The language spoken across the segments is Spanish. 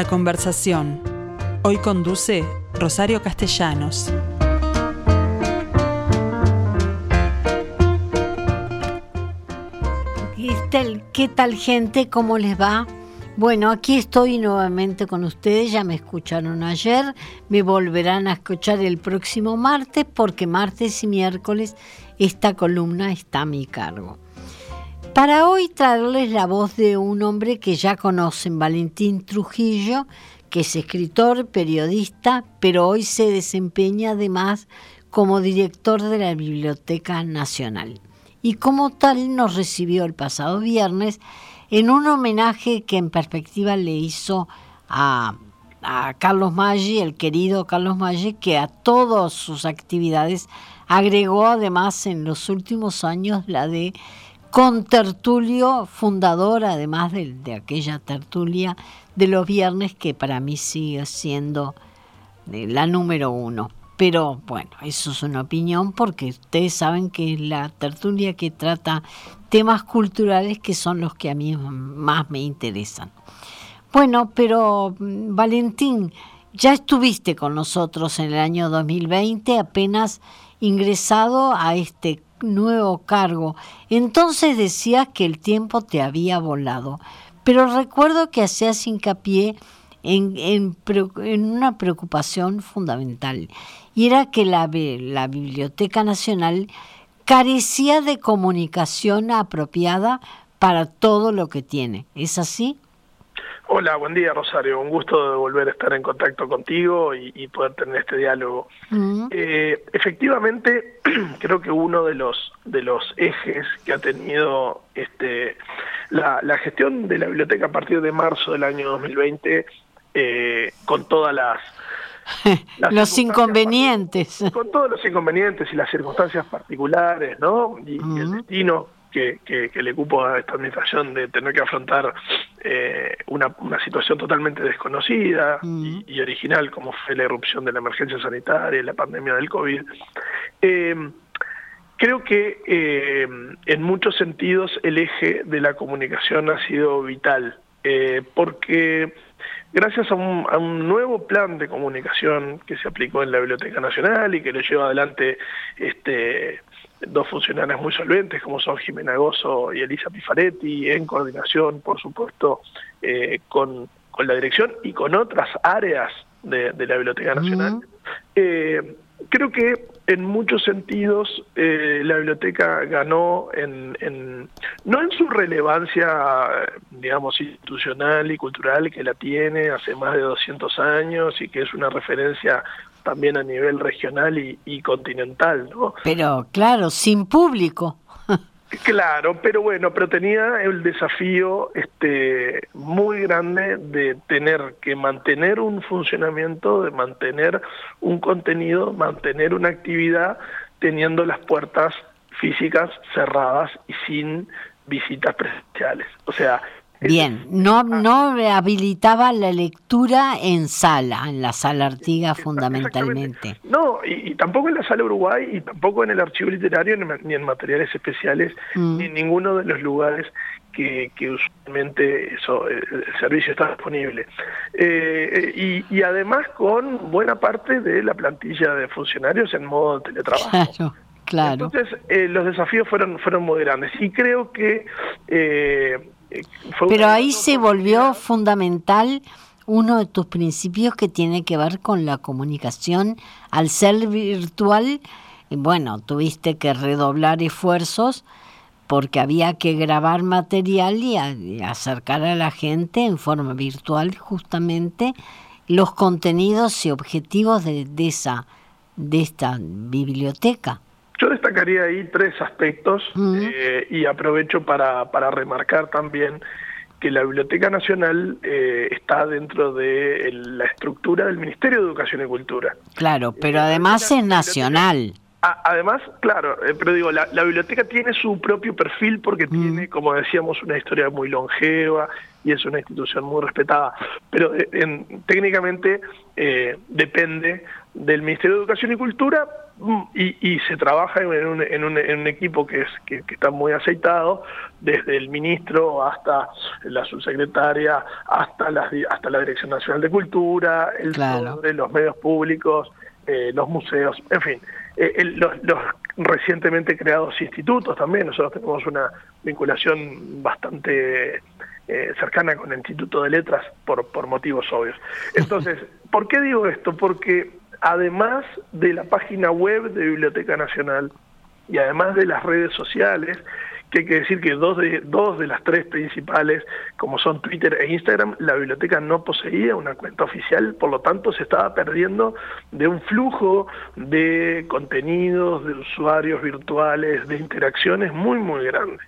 La conversación. Hoy conduce Rosario Castellanos. ¿Qué tal, gente? ¿Cómo les va? Bueno, aquí estoy nuevamente con ustedes, ya me escucharon ayer, me volverán a escuchar el próximo martes porque martes y miércoles esta columna está a mi cargo. Para hoy traerles la voz de un hombre que ya conocen, Valentín Trujillo, que es escritor, periodista, pero hoy se desempeña además como director de la Biblioteca Nacional. Y como tal nos recibió el pasado viernes en un homenaje que en perspectiva le hizo a, Carlos Maggi, el querido Carlos Maggi, que a todas sus actividades agregó además en los últimos años la de con tertulio fundador, además de, de, aquella tertulia de los viernes que para mí sigue siendo eh, la número uno. Pero bueno, eso es una opinión porque ustedes saben que es la tertulia que trata temas culturales que son los que a mí más me interesan. Bueno, pero mm, Valentín, ya estuviste con nosotros en el año 2020, apenas ingresado a este nuevo cargo. Entonces decías que el tiempo te había volado, pero recuerdo que hacías hincapié en, en, una preocupación fundamental, y era que la, la Biblioteca Nacional carecía de comunicación apropiada para todo lo que tiene. ¿Es así? Hola, buen día Rosario, un gusto de volver a estar en contacto contigo y, poder tener este diálogo. Mm. Eh, efectivamente, creo que uno de los de los ejes que ha tenido este la, gestión de la biblioteca a partir de marzo del año 2020, eh, con todas las los inconvenientes. Con todos los inconvenientes y las circunstancias particulares, ¿no? Y, el mm. destino que, que, le cupo a esta administración de tener que afrontar eh, una, una, situación totalmente desconocida mm. y, original como fue la erupción de la emergencia sanitaria y la pandemia del COVID. Eh, creo que eh, en muchos sentidos el eje de la comunicación ha sido vital, porque gracias a un, a un, nuevo plan de comunicación que se aplicó en la Biblioteca Nacional y que lo lleva adelante este dos funcionarios muy solventes como son Jimena Gozo y Elisa Pifaretti, en coordinación, por supuesto, eh, con, con, la dirección y con otras áreas de, la Biblioteca Nacional. eh, creo que en muchos sentidos eh, la biblioteca ganó en, en, no en su relevancia, digamos, institucional y cultural que la tiene hace más de 200 años y que es una referencia también a nivel regional y, continental, ¿no? Pero claro, sin público. Claro, pero bueno, pero tenía el desafío este muy grande de tener que mantener un funcionamiento, de mantener un contenido, mantener una actividad teniendo las puertas físicas cerradas y sin visitas presenciales. O sea, Bien, no, no habilitaba la lectura en sala, en la sala Artiga fundamentalmente. No, y, tampoco en la sala Uruguay, y tampoco en el archivo literario, ni en materiales especiales, mm. ni en ninguno de los lugares que, que usualmente eso, el servicio está disponible. Eh, eh, y, además con buena parte de la plantilla de funcionarios en modo de teletrabajo. Claro. Claro. Entonces, eh, los desafíos fueron, fueron muy grandes. Y creo que pero ahí se volvió fundamental uno de tus principios que tiene que ver con la comunicación. Al ser virtual, bueno, tuviste que redoblar esfuerzos porque había que grabar material y, acercar a la gente en forma virtual justamente los contenidos y objetivos de, esa de esta biblioteca. Yo destacaría ahí tres aspectos eh, y aprovecho para, para remarcar también que la Biblioteca Nacional eh, está dentro de la estructura del Ministerio de Educación y Cultura. Claro, pero además es nacional. Además, claro, eh, pero digo, la, biblioteca tiene su propio perfil porque tiene, como decíamos, una historia muy longeva y es una institución muy respetada, pero técnicamente depende del Ministerio de Educación y Cultura mm, y, se trabaja en un, en, un, en un, equipo que, es, que, está muy aceitado, desde el ministro hasta la subsecretaria, hasta la, hasta la Dirección Nacional de Cultura, el de los medios públicos, eh, los museos, en fin, eh, los, los, recientemente creados institutos también, nosotros tenemos una vinculación bastante eh, cercana con el Instituto de Letras por, por motivos obvios. Entonces, ¿por qué digo esto? Porque además de la página web de Biblioteca Nacional y además de las redes sociales, que hay que decir que dos de, dos de las tres principales, como son Twitter e Instagram, la biblioteca no poseía una cuenta oficial, por lo tanto se estaba perdiendo de un flujo de contenidos, de usuarios virtuales, de interacciones muy, muy grande.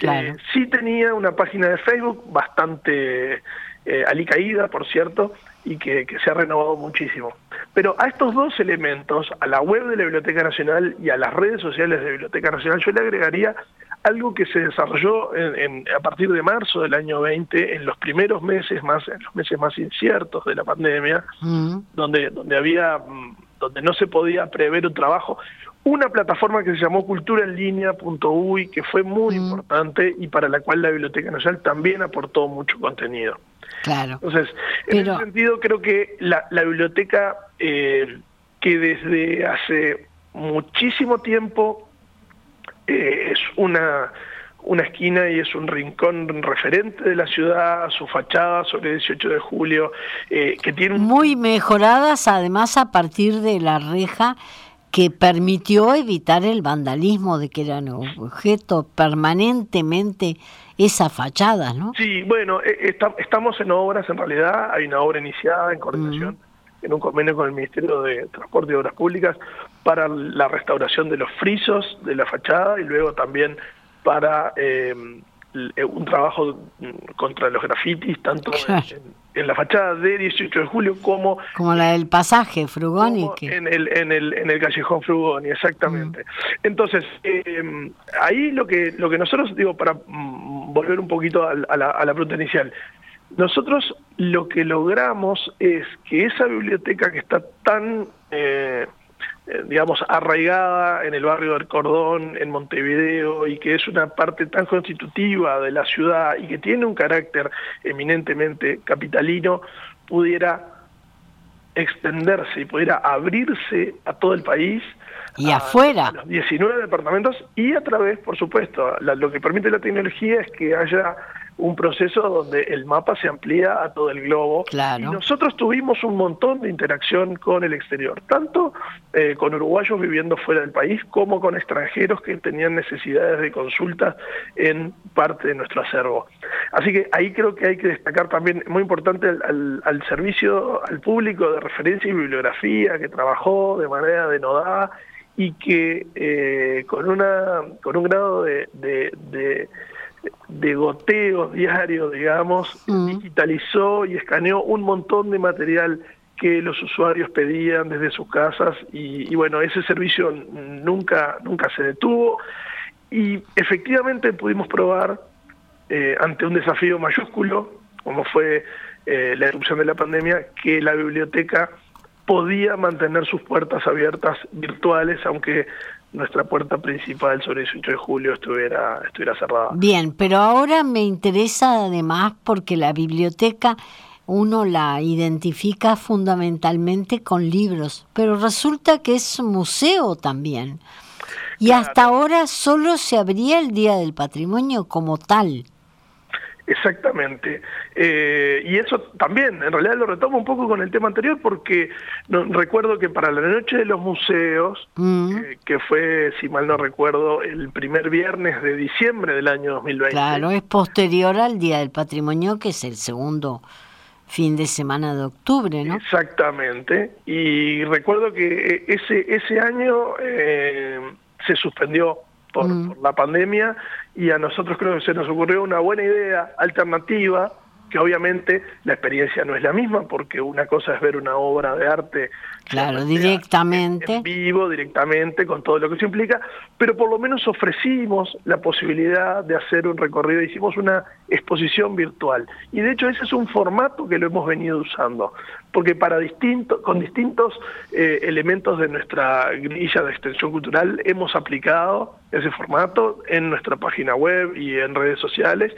Eh, sí tenía una página de Facebook bastante eh, alicaída, por cierto, y que, se ha renovado muchísimo. Pero a estos dos elementos, a la web de la Biblioteca Nacional y a las redes sociales de la Biblioteca Nacional, yo le agregaría algo que se desarrolló en, a partir de marzo del año 20, en los primeros meses más, en los meses más inciertos de la pandemia, mm. donde, donde había, mm, donde no se podía prever un trabajo, una plataforma que se llamó culturaenlinea.uy, que fue muy mm. importante y para la cual la Biblioteca Nacional también aportó mucho contenido. Claro. Entonces, en ese sentido creo que la, la biblioteca eh, que desde hace muchísimo tiempo eh, es una una esquina y es un rincón referente de la ciudad, su fachada sobre el 18 de julio, eh, que tiene... Muy mejoradas además a partir de la reja que permitió evitar el vandalismo de que eran objeto permanentemente esas fachadas, ¿no? Sí, bueno, eh, estamos en obras, en realidad hay una obra iniciada en coordinación en un convenio con el Ministerio de Transporte y Obras Públicas para la restauración de los frisos de la fachada y luego también para eh, eh, un trabajo contra los grafitis, tanto en, la fachada de 18 de julio como... Como la del pasaje Frugoni. En, el, en, el, en el callejón Frugoni, exactamente. Mm. Entonces, eh, ahí lo que, lo que nosotros, digo, para mm, volver un poquito a, la, a la pregunta inicial, nosotros lo que logramos es que esa biblioteca que está tan... Eh, digamos, arraigada en el barrio del Cordón, en Montevideo, y que es una parte tan constitutiva de la ciudad y que tiene un carácter eminentemente capitalino, pudiera extenderse y pudiera abrirse a todo el país. Y afuera. los 19 departamentos y a través, por supuesto, lo que permite la tecnología es que haya un proceso donde el mapa se amplía a todo el globo. Y nosotros tuvimos un montón de interacción con el exterior, tanto eh, con uruguayos viviendo fuera del país como con extranjeros que tenían necesidades de consulta en parte de nuestro acervo. Así que ahí creo que hay que destacar también, muy importante, al, servicio al público de referencia y bibliografía que trabajó de manera denodada y que eh, con, una, con un grado de de goteo diario, digamos, mm. digitalizó y escaneó un montón de material que los usuarios pedían desde sus casas y, bueno, ese servicio nunca, nunca se detuvo y efectivamente pudimos probar eh, ante un desafío mayúsculo, como fue eh, la erupción de la pandemia, que la biblioteca podía mantener sus puertas abiertas virtuales, aunque nuestra puerta principal sobre el 18 de julio estuviera, estuviera cerrada. Bien, pero ahora me interesa además porque la biblioteca uno la identifica fundamentalmente con libros, pero resulta que es museo también. Y hasta ahora solo se abría el Día del Patrimonio como tal. Exactamente. Eh, y eso también, en realidad lo retomo un poco con el tema anterior porque no, recuerdo que para la noche de los museos, mm. eh, que fue, si mal no recuerdo, el primer viernes de diciembre del año 2020. Claro, es posterior al Día del Patrimonio, que es el segundo fin de semana de octubre, ¿no? Exactamente. Y recuerdo que ese, ese año eh, se suspendió Mm. por, la pandemia y a nosotros creo que se nos ocurrió una buena idea alternativa que obviamente la experiencia no es la misma, porque una cosa es ver una obra de arte Claro, directamente. En, vivo, directamente, con todo lo que eso implica, pero por lo menos ofrecimos la posibilidad de hacer un recorrido, hicimos una exposición virtual. Y de hecho ese es un formato que lo hemos venido usando, porque para distinto, con distintos eh, elementos de nuestra grilla de extensión cultural hemos aplicado ese formato en nuestra página web y en redes sociales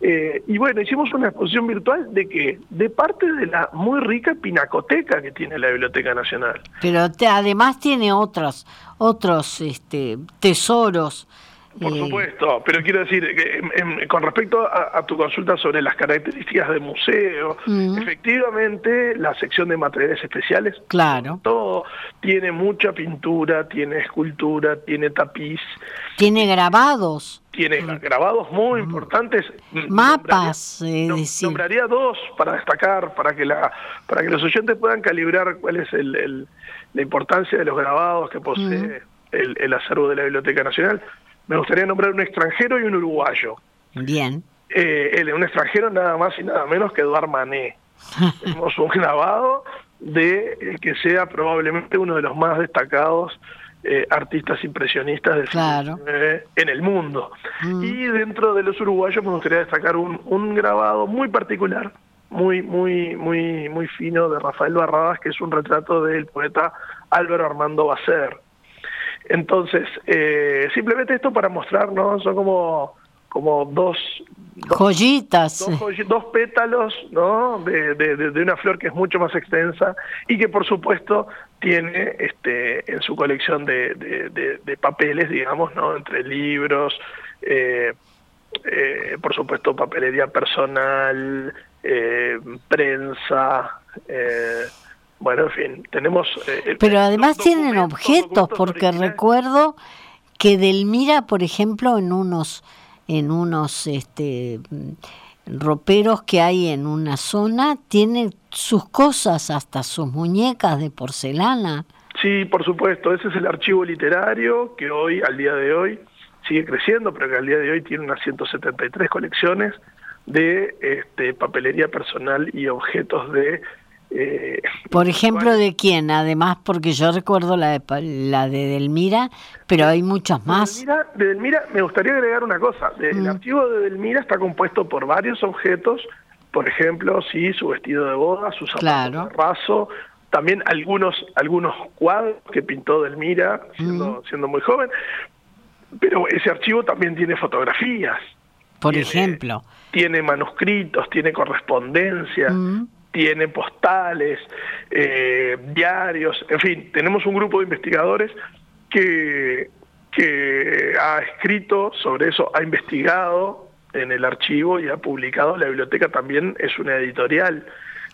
eh, y bueno, hicimos una exposición virtual de que de parte de la muy rica pinacoteca que tiene la Biblioteca Nacional. Pero además tiene otros otros este, tesoros por supuesto, pero quiero decir, que con respecto a, tu consulta sobre las características del museo, mm. efectivamente la sección de materiales especiales, claro. todo tiene mucha pintura, tiene escultura, tiene tapiz. Tiene grabados. Tiene grabados muy mm. importantes. Mapas, nombraría, nombraría dos para destacar, para que, la, para que los oyentes puedan calibrar cuál es el, la importancia de los grabados que posee mm. el, el acervo de la Biblioteca Nacional me gustaría nombrar un extranjero y un uruguayo. Bien. Eh, un extranjero nada más y nada menos que Eduard Manet. Tenemos un grabado de eh, que sea probablemente uno de los más destacados eh, artistas impresionistas del claro. en el mundo. Mm. Y dentro de los uruguayos me gustaría destacar un, un grabado muy particular, muy, muy, muy, muy fino de Rafael Barradas, que es un retrato del poeta Álvaro Armando Bacer entonces, eh, simplemente esto para mostrar, ¿no? Son como, como dos, joyitas. Dos, pétalos, ¿no? De, de, una flor que es mucho más extensa y que, por supuesto, tiene este, en su colección de, de papeles, digamos, ¿no? Entre libros, eh, eh, por supuesto, papelería personal, prensa, bueno, en fin, tenemos... Eh, Pero además tienen objetos, porque recuerdo que Delmira, por ejemplo, en unos, en unos este, roperos que hay en una zona, tiene sus cosas, hasta sus muñecas de porcelana. Sí, por supuesto, ese es el archivo literario que hoy, al día de hoy, sigue creciendo, pero que al día de hoy tiene unas 173 colecciones de este, papelería personal y objetos de eh, Por ejemplo, ¿de quién? Además, porque yo recuerdo la de, la de Delmira, pero hay muchas más. De Delmira, me gustaría agregar una cosa. El mm. archivo de Delmira está compuesto por varios objetos, por ejemplo, sí, su vestido de boda, su zapato raso, también algunos algunos cuadros que pintó Delmira siendo, mm. siendo muy joven, pero ese archivo también tiene fotografías. Por ejemplo. Tiene manuscritos, tiene correspondencia, mm tiene postales, eh, diarios, en fin, tenemos un grupo de investigadores que, que ha escrito sobre eso, ha investigado en el archivo y ha publicado. La biblioteca también es una editorial,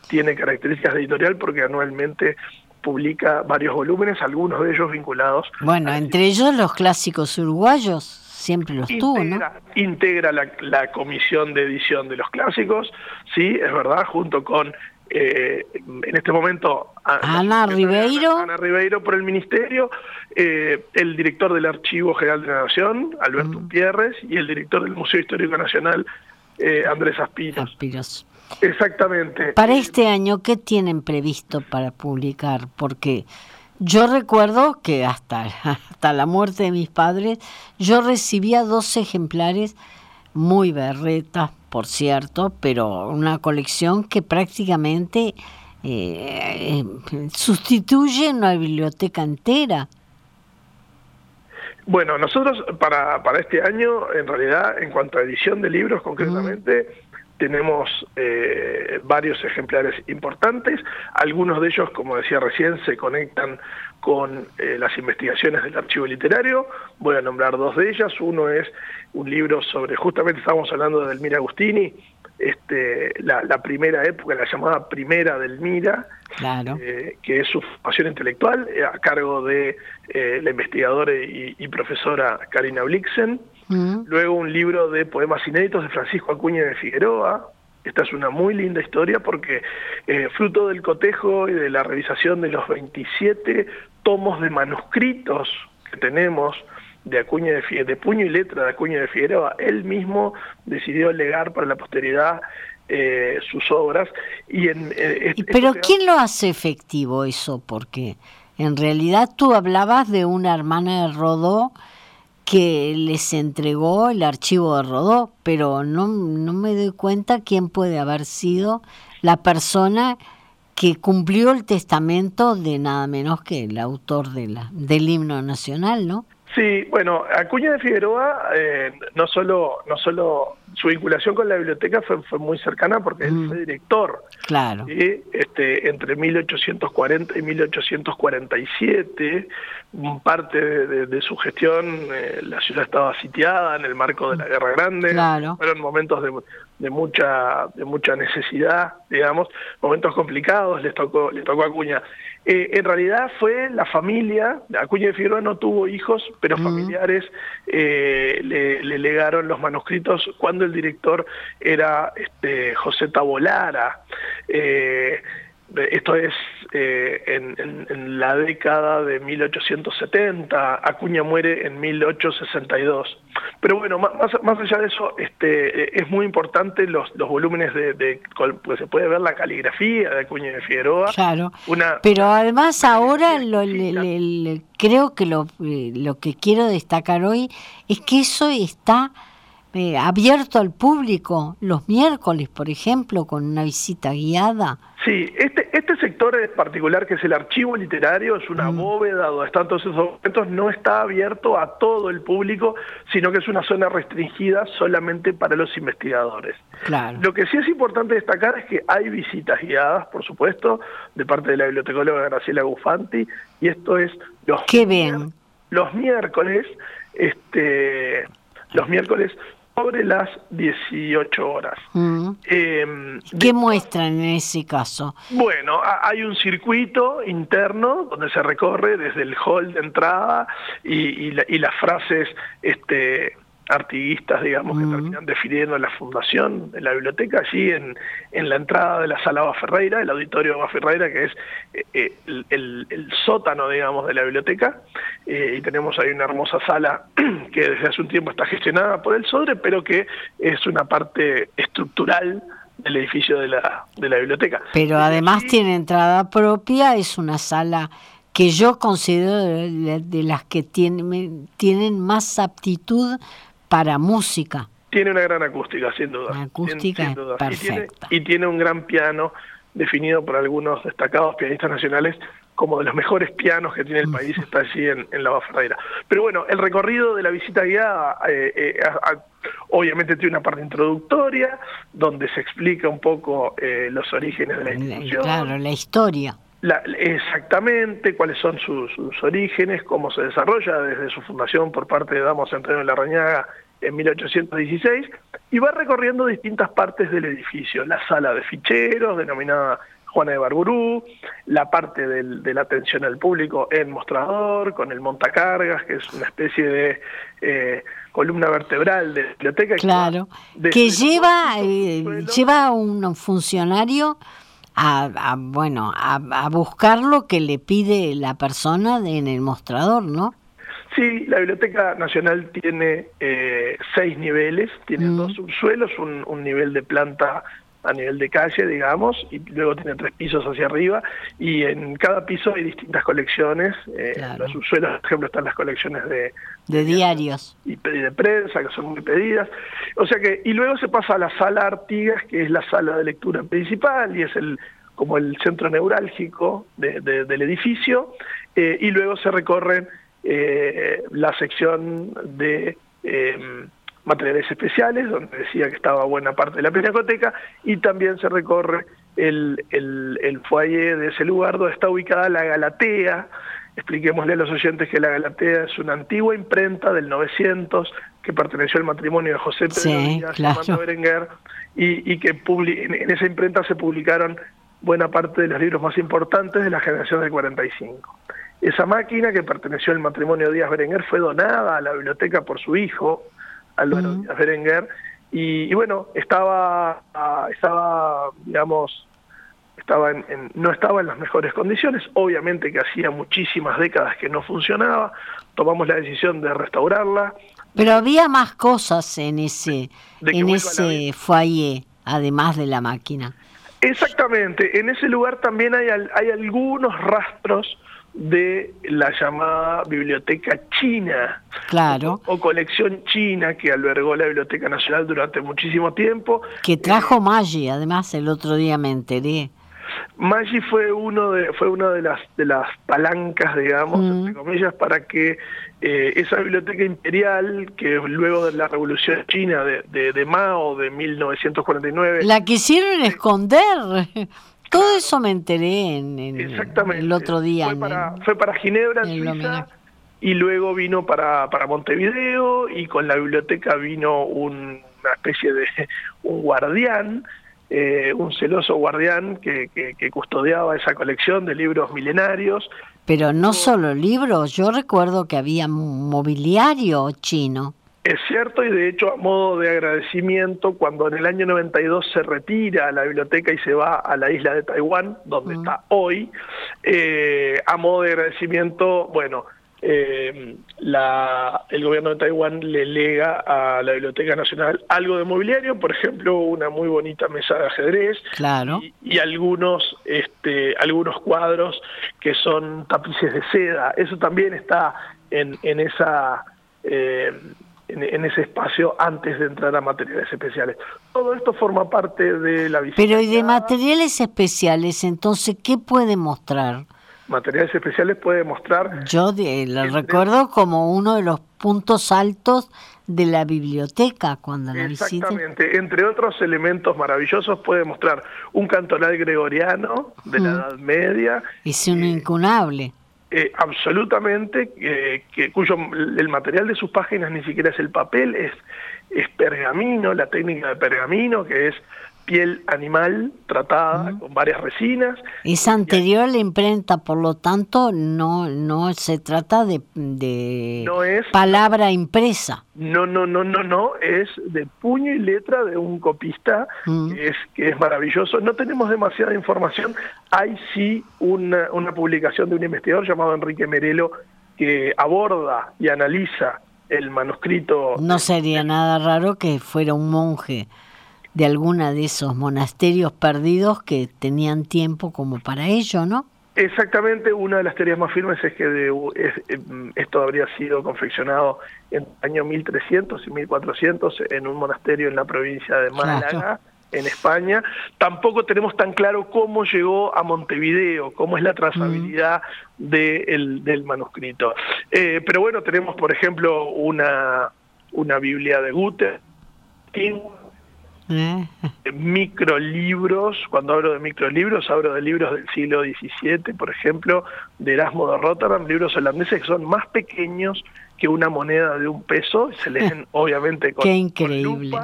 tiene características de editorial porque anualmente publica varios volúmenes, algunos de ellos vinculados. Bueno, entre ellos los clásicos uruguayos siempre los tuvo, ¿no? Integra la, la, comisión de edición de los clásicos, sí, es verdad, junto con eh, en este momento Ana Ribeiro Ana, Ribeiro por el ministerio eh, el director del Archivo General de la Nación Alberto. Pierres y el director del Museo Histórico Nacional eh, Andrés Aspiros. Aspiros exactamente para este año qué tienen previsto para publicar porque yo recuerdo que hasta, hasta la muerte de mis padres yo recibía dos ejemplares muy berretas por cierto, pero una colección que prácticamente eh, sustituye una biblioteca entera. Bueno, nosotros para, para este año, en realidad, en cuanto a edición de libros concretamente, tenemos eh, varios ejemplares importantes. Algunos de ellos, como decía recién, se conectan con eh, las investigaciones del archivo literario. Voy a nombrar dos de ellas. Uno es un libro sobre, justamente estábamos hablando de Delmira Agustini, este, la, primera época, la llamada primera Delmira, claro. Eh, que es su formación intelectual, eh, a cargo de la investigadora y, profesora Karina Blixen. Mm. Luego un libro de poemas inéditos de Francisco Acuña de Figueroa, esta es una muy linda historia porque eh, fruto del cotejo y de la revisación de los 27 tomos de manuscritos que tenemos de Acuña de, de puño y letra de Acuña de Figueroa, él mismo decidió legar para la posteridad eh, sus obras. Y en, eh, Pero ¿quién lo hace efectivo eso? Porque en realidad tú hablabas de una hermana de Rodó que les entregó el archivo de Rodó, pero no, no me doy cuenta quién puede haber sido la persona que cumplió el testamento de nada menos que el autor de la, del himno nacional, ¿no? Sí, bueno, Acuña de Figueroa eh, no solo no solo su vinculación con la biblioteca fue, fue muy cercana porque él fue director. Claro. Este, entre 1840 y 1847, parte de, su gestión, eh, la ciudad estaba sitiada en el marco de la Guerra Grande. Claro. Fueron momentos de, de mucha de mucha necesidad, digamos, momentos complicados les tocó les tocó a Acuña. Eh, en realidad fue la familia, Acuña de Figueroa no tuvo hijos, pero familiares eh, le, legaron los manuscritos cuando el director era este, José Tabolara. Eh, esto es eh, en, la década de 1870, Acuña muere en 1862. Pero bueno, más, más allá de eso, este, es muy importante los, los volúmenes de, pues se puede ver la caligrafía de Acuña de Figueroa. Claro, pero además ahora lo, creo que lo, eh, lo que quiero destacar hoy es que eso está eh, abierto al público los miércoles, por ejemplo, con una visita guiada. Sí, este, este sector en particular, que es el archivo literario, es una mm. bóveda donde están todos esos documentos, no está abierto a todo el público, sino que es una zona restringida solamente para los investigadores. Claro. Lo que sí es importante destacar es que hay visitas guiadas, por supuesto, de parte de la bibliotecóloga Graciela Gufanti, y esto es los, Qué bien. los miércoles, este, los miércoles sobre las 18 horas. Mm. Em, ¿Qué muestran en ese caso? Bueno, hay un circuito interno donde se recorre desde el hall de entrada y, y las frases este, artiguistas, digamos, que terminan definiendo la fundación de la biblioteca, allí en, en la entrada de la sala Ferreira, el auditorio Ferreira, que es eh, eh, el, el, sótano, digamos, de la biblioteca, eh, y tenemos ahí una hermosa sala que desde hace un tiempo está gestionada por el SODRE, pero que es una parte estructural del edificio de la, de la biblioteca. Pero además tiene entrada propia, es una sala que yo considero de, las que tienen, tienen más aptitud para música. Tiene una gran acústica, sin duda. acústica perfecta. Y tiene, un gran piano definido por algunos destacados pianistas nacionales como de los mejores pianos que tiene el país, está allí en, la Baferreira. Pero bueno, el recorrido de la visita guiada eh, eh, obviamente tiene una parte introductoria, donde se explica un poco eh, los orígenes de la institución. Claro, la historia. Exactamente, cuáles son sus, orígenes, cómo se desarrolla desde su fundación por parte de Damos Antonio de la Rañaga en 1816 y va recorriendo distintas partes del edificio, la sala de ficheros, denominada Juana de Barburú, la parte de la atención al público en mostrador, con el montacargas, que es una especie de eh, columna vertebral de la biblioteca. Claro, que, lleva, eh, lleva un funcionario a, bueno a, buscar lo que le pide la persona en el mostrador, ¿no? Sí, la Biblioteca Nacional tiene eh, seis niveles, tiene mm. dos subsuelos, un, nivel de planta a nivel de calle, digamos, y luego tiene tres pisos hacia arriba, y en cada piso hay distintas colecciones. Eh, Los subsuelos, por ejemplo, están las colecciones de, de diarios y de prensa, que son muy pedidas. O sea que, y luego se pasa a la sala Artigas, que es la sala de lectura principal, y es el como el centro neurálgico del edificio, eh, y luego se recorren eh, la sección de eh, materiales especiales, donde decía que estaba buena parte de la pinacoteca, y también se recorre el, el, el foyer de ese lugar donde está ubicada la Galatea. Expliquémosle a los oyentes que la Galatea es una antigua imprenta del 900 que perteneció al matrimonio de José Pedro y Berenguer, y, y que en esa imprenta se publicaron buena parte de los libros más importantes de la generación del 45. Esa máquina que perteneció al matrimonio Díaz Berenguer fue donada a la biblioteca por su hijo, Álvaro Díaz Berenguer, y, bueno, estaba, estaba digamos, estaba en, no estaba en las mejores condiciones, obviamente que hacía muchísimas décadas que no funcionaba, tomamos la decisión de restaurarla. Pero había más cosas en ese, en ese foyer. además de la máquina. Exactamente, en ese lugar también hay, hay algunos rastros de la llamada biblioteca china. Claro. O, colección china que albergó la Biblioteca Nacional durante muchísimo tiempo. Que trajo Maggi, además el otro día me enteré. Maggi fue uno de fue una de las de las palancas, digamos, mm. entre comillas, para que eh, esa biblioteca imperial que luego de la Revolución China de, de, Mao de 1949 la quisieron esconder. Todo eso me enteré en, el otro día. Fue, para, fue para Ginebra, y luego vino para, para Montevideo y con la biblioteca vino una especie de un guardián, eh, un celoso guardián que, que, custodiaba esa colección de libros milenarios. Pero no solo libros, yo recuerdo que había mobiliario chino. Es cierto y de hecho a modo de agradecimiento, cuando en el año 92 se retira a la biblioteca y se va a la isla de Taiwán, donde está hoy, eh, a modo de agradecimiento, bueno, eh, la, el gobierno de Taiwán le lega a la Biblioteca Nacional algo de mobiliario, por ejemplo, una muy bonita mesa de ajedrez claro. y, algunos, este, algunos cuadros que son tapices de seda. Eso también está en, en esa... Eh, en, ese espacio antes de entrar a materiales especiales. Todo esto forma parte de la visita. Pero y de materiales especiales, entonces, ¿qué puede mostrar? Materiales especiales puede mostrar... Yo lo recuerdo como uno de los puntos altos de la biblioteca cuando la visité. Exactamente, entre otros elementos maravillosos puede mostrar un cantonal gregoriano de la Edad Media. Es un incunable eh, absolutamente, que, cuyo el material de sus páginas ni siquiera es el papel, es, es pergamino, la técnica de pergamino, que es piel animal tratada con varias resinas. Es anterior a la imprenta, por lo tanto no no se trata de, de palabra impresa. No, no, no, no, no, es de puño y letra de un copista, que, es, que es maravilloso. No tenemos demasiada información, hay sí una, una publicación de un investigador llamado Enrique Merelo que aborda y analiza el manuscrito. No sería nada raro que fuera un monje de alguna de esos monasterios perdidos que tenían tiempo como para ello, ¿no? Exactamente, una de las teorías más firmes es que eh, esto habría sido confeccionado en el año 1300 y 1400 en un monasterio en la provincia de Málaga. en España. Tampoco tenemos tan claro cómo llegó a Montevideo, cómo es la trazabilidad mm. del manuscrito. Eh, pero bueno, tenemos, por ejemplo, una, una Biblia de Guter, eh. Microlibros, cuando hablo de microlibros, hablo de libros del siglo XVII, por ejemplo, de Erasmo de Rotterdam, libros holandeses que son más pequeños que una moneda de un peso, se leen obviamente con, Qué increíble.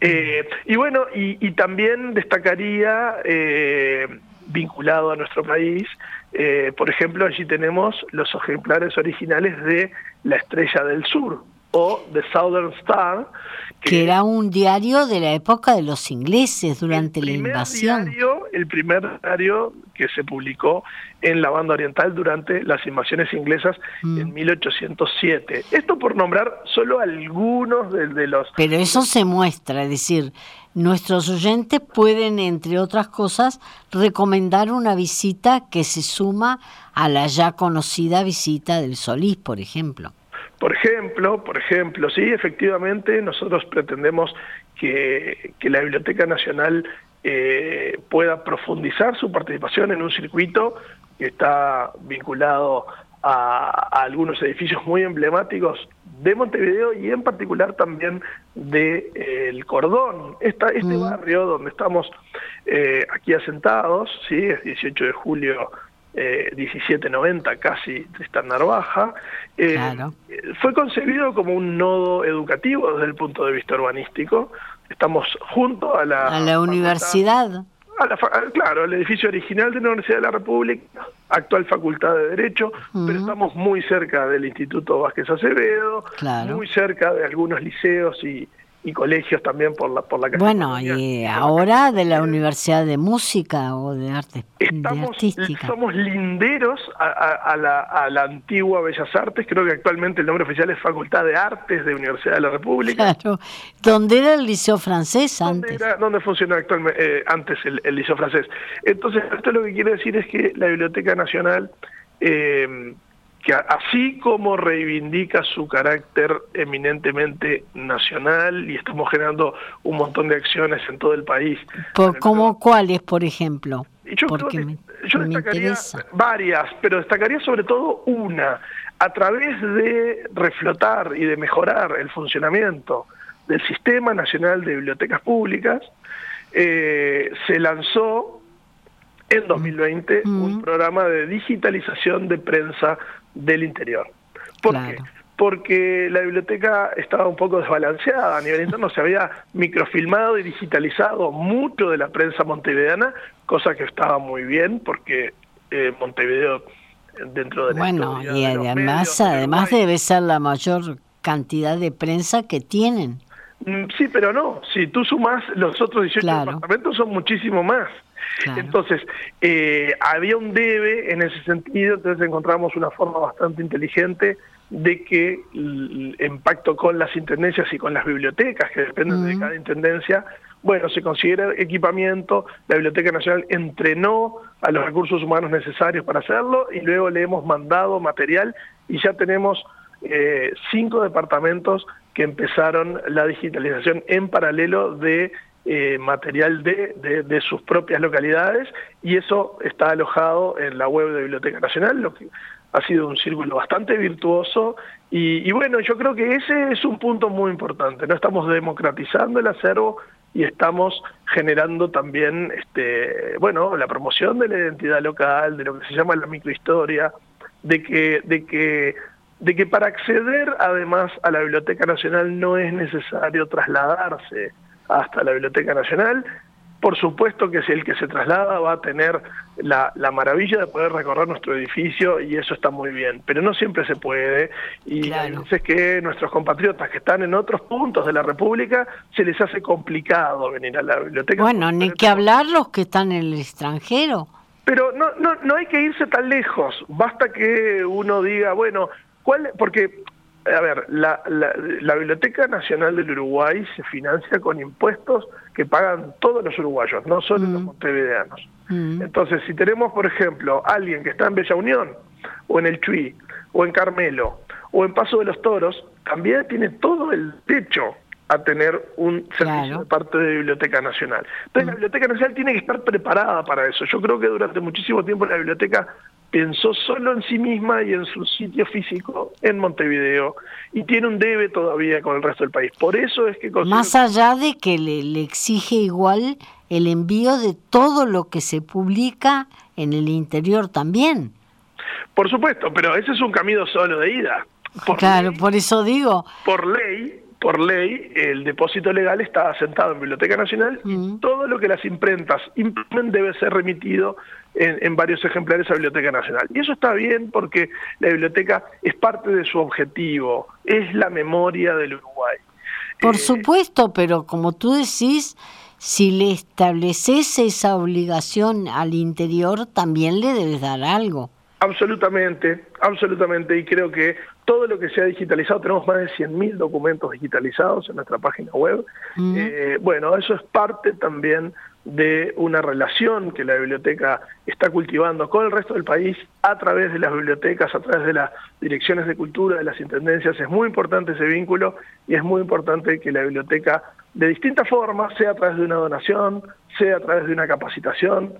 Eh, y bueno, y, también destacaría, eh, vinculado a nuestro país, por ejemplo, allí tenemos los ejemplares originales de La Estrella del Sur, o The Southern Star. Que, era un diario de la época de los ingleses durante la invasión. el primer diario que se publicó en la banda oriental durante las invasiones inglesas mm. en 1807. Esto por nombrar solo algunos de, los... Pero eso se muestra, es decir, nuestros oyentes pueden, entre otras cosas, recomendar una visita que se suma a la ya conocida visita del Solís, por ejemplo. Por ejemplo, por ejemplo, sí, efectivamente, nosotros pretendemos que, la Biblioteca Nacional eh, pueda profundizar su participación en un circuito que está vinculado a, algunos edificios muy emblemáticos de Montevideo y en particular también de eh, El Cordón. Esta, este barrio donde estamos eh, aquí asentados, sí, es 18 de julio eh, 1790 casi Tristan Narvaja, eh, fue concebido como un nodo educativo desde el punto de vista urbanístico. Estamos junto a la, a la universidad. A la, claro, el edificio original de la Universidad de la República, actual Facultad de Derecho, pero estamos muy cerca del Instituto Vázquez Acevedo, muy cerca de algunos liceos y, y colegios también por la por la Bueno, y ahora de la Universidad de Música o de Arte Estamos, Artística. Somos linderos a, la, a, la, antigua Bellas Artes, creo que actualmente el nombre oficial es Facultad de Artes de Universidad de la República. Claro, donde era el Liceo Francés antes. ¿Dónde, funcionó actualmente, eh, antes el, el, Liceo Francés? Entonces, esto lo que quiere decir es que la Biblioteca Nacional... Eh, que así como reivindica su carácter eminentemente nacional y estamos generando un montón de acciones en todo el país. ¿Por, ¿Como cuáles, por ejemplo? Yo, Porque me, yo destacaría varias, pero destacaría sobre todo una, a través de reflotar y de mejorar el funcionamiento del Sistema Nacional de Bibliotecas Públicas, eh, se lanzó en 2020 mm. un programa de digitalización de prensa del interior. ¿Por qué? Porque la biblioteca estaba un poco desbalanceada a nivel interno, se había microfilmado y digitalizado mucho de la prensa montevideana, cosa que estaba muy bien porque eh, Montevideo dentro de la Bueno, y además, además debe ser la mayor cantidad de prensa que tienen. Mm, sí, pero no, si tú sumas los otros 18 departamentos son muchísimo más. Entonces, eh, había un debe en ese sentido, entonces encontramos una forma bastante inteligente de que el, pacto con las intendencias y con las bibliotecas, que dependen de cada intendencia, bueno, se considera equipamiento, la Biblioteca Nacional entrenó a los recursos humanos necesarios para hacerlo y luego le hemos mandado material y ya tenemos eh, cinco departamentos que empezaron la digitalización en paralelo de eh, material de, de, sus propias localidades y eso está alojado en la web de Biblioteca Nacional, lo que ha sido un círculo bastante virtuoso. Y, bueno, yo creo que ese es un punto muy importante, no estamos democratizando el acervo y estamos generando también, este, bueno, la promoción de la identidad local, de lo que se llama la microhistoria, de que, de que de que para acceder además a la Biblioteca Nacional no es necesario trasladarse hasta la Biblioteca Nacional. Por supuesto que si el que se traslada va a tener la, maravilla de poder recorrer nuestro edificio y eso está muy bien, pero no siempre se puede y a veces que nuestros compatriotas que están en otros puntos de la República se les hace complicado venir a la biblioteca. Bueno, ni que hablar los que están en el extranjero. Pero no, no, no hay que irse tan lejos, basta que uno diga, bueno, ¿cuál? Porque a ver, la, la, Biblioteca Nacional del Uruguay se financia con impuestos que pagan todos los uruguayos, no solo los mm. montevideanos. Mm. Entonces, si tenemos, por ejemplo, alguien que está en Bella Unión, o en El Chuy, o en Carmelo, o en Paso de los Toros, también tiene todo el derecho a tener un servicio de parte de Biblioteca Nacional. Entonces, la mm. Biblioteca Nacional tiene que estar preparada para eso. Yo creo que durante muchísimo tiempo la biblioteca pensó solo en sí misma y en su sitio físico en Montevideo y tiene un debe todavía con el resto del país. Por eso es que... Más allá de que le, exige igual el envío de todo lo que se publica en el interior también. Por supuesto, pero ese es un camino solo de ida. claro, por eso digo. Por ley, por ley, el depósito legal está asentado en Biblioteca Nacional y mm. todo lo que las imprentas imprimen debe ser remitido en, varios ejemplares a Biblioteca Nacional. Y eso está bien porque la biblioteca es parte de su objetivo, es la memoria del Uruguay. Por eh, supuesto, pero como tú decís, si le estableces esa obligación al interior, también le debes dar algo. Absolutamente, absolutamente, y creo que todo lo que se ha digitalizado, tenemos más de 100.000 documentos digitalizados en nuestra página web, eh, bueno, eso es parte también de una relación que la biblioteca está cultivando con el resto del país a través de las bibliotecas, a través de las direcciones de cultura, de las intendencias. Es muy importante ese vínculo y es muy importante que la biblioteca, de distintas formas, sea a través de una donación, sea a través de una capacitación,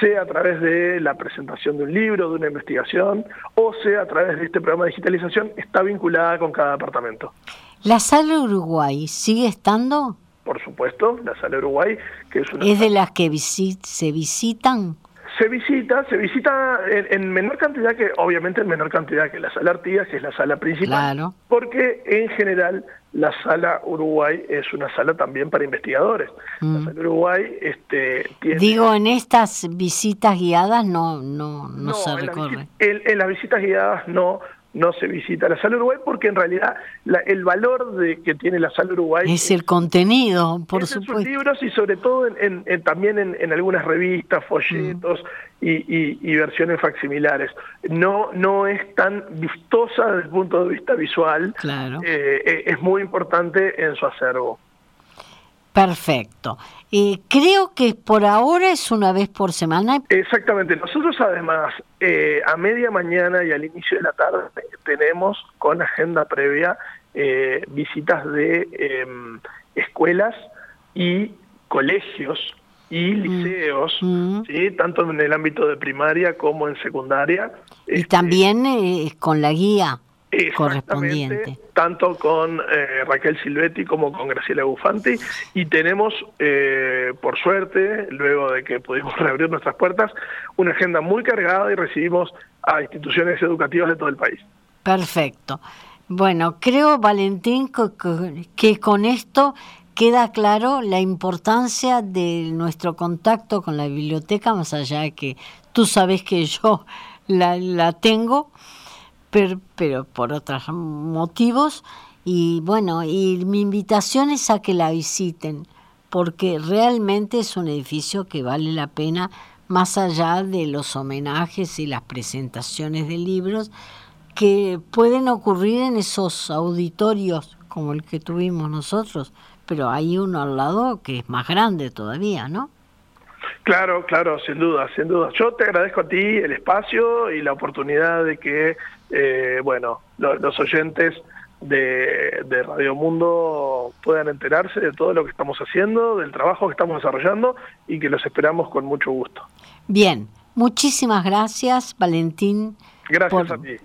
sea a través de la presentación de un libro, de una investigación, o sea a través de este programa de digitalización, está vinculada con cada departamento. ¿La sala Uruguay sigue estando? Por supuesto, la Sala Uruguay, que es una... ¿Es de las que se visitan? Se visita, se visita en, menor cantidad que, obviamente en menor cantidad que la Sala Artigas, que es la sala principal, claro. porque en general la Sala Uruguay es una sala también para investigadores. La mm. Sala Uruguay este, tiene... Digo, en estas visitas guiadas no, no, no, se recorre. En, en las visitas guiadas no, no se visita la sala Uruguay porque en realidad el valor de que tiene la sala Uruguay es el contenido, por supuesto. En sus libros y sobre todo en, también en, algunas revistas, folletos mm. y, versiones facsimilares. No, no es tan vistosa desde el punto de vista visual. Claro. Eh, eh, es muy importante en su acervo. Perfecto. Eh, creo que por ahora es una vez por semana. Exactamente. Nosotros además eh, a media mañana y al inicio de la tarde tenemos con agenda previa eh, visitas de em, escuelas y colegios y mm. liceos, mm. ¿sí? tanto en el ámbito de primaria como en secundaria. Y este, también con la guía correspondiente. Tanto con eh, Raquel Silvetti como con Graciela Bufanti. Y tenemos, eh, por suerte, luego de que pudimos reabrir nuestras puertas, una agenda muy cargada y recibimos a instituciones educativas de todo el país. Perfecto. Bueno, creo, Valentín, que con esto queda claro la importancia de nuestro contacto con la biblioteca, más allá de que tú sabes que yo la, la tengo pero, por otros motivos. Y bueno, y mi invitación es a que la visiten, porque realmente es un edificio que vale la pena, más allá de los homenajes y las presentaciones de libros que pueden ocurrir en esos auditorios como el que tuvimos nosotros, pero hay uno al lado que es más grande todavía, ¿no? Claro, claro, sin duda, sin duda. Yo te agradezco a ti el espacio y la oportunidad de que eh, bueno, los oyentes de, de, Radio Mundo puedan enterarse de todo lo que estamos haciendo, del trabajo que estamos desarrollando y que los esperamos con mucho gusto. Bien, muchísimas gracias, Valentín. Gracias a ti.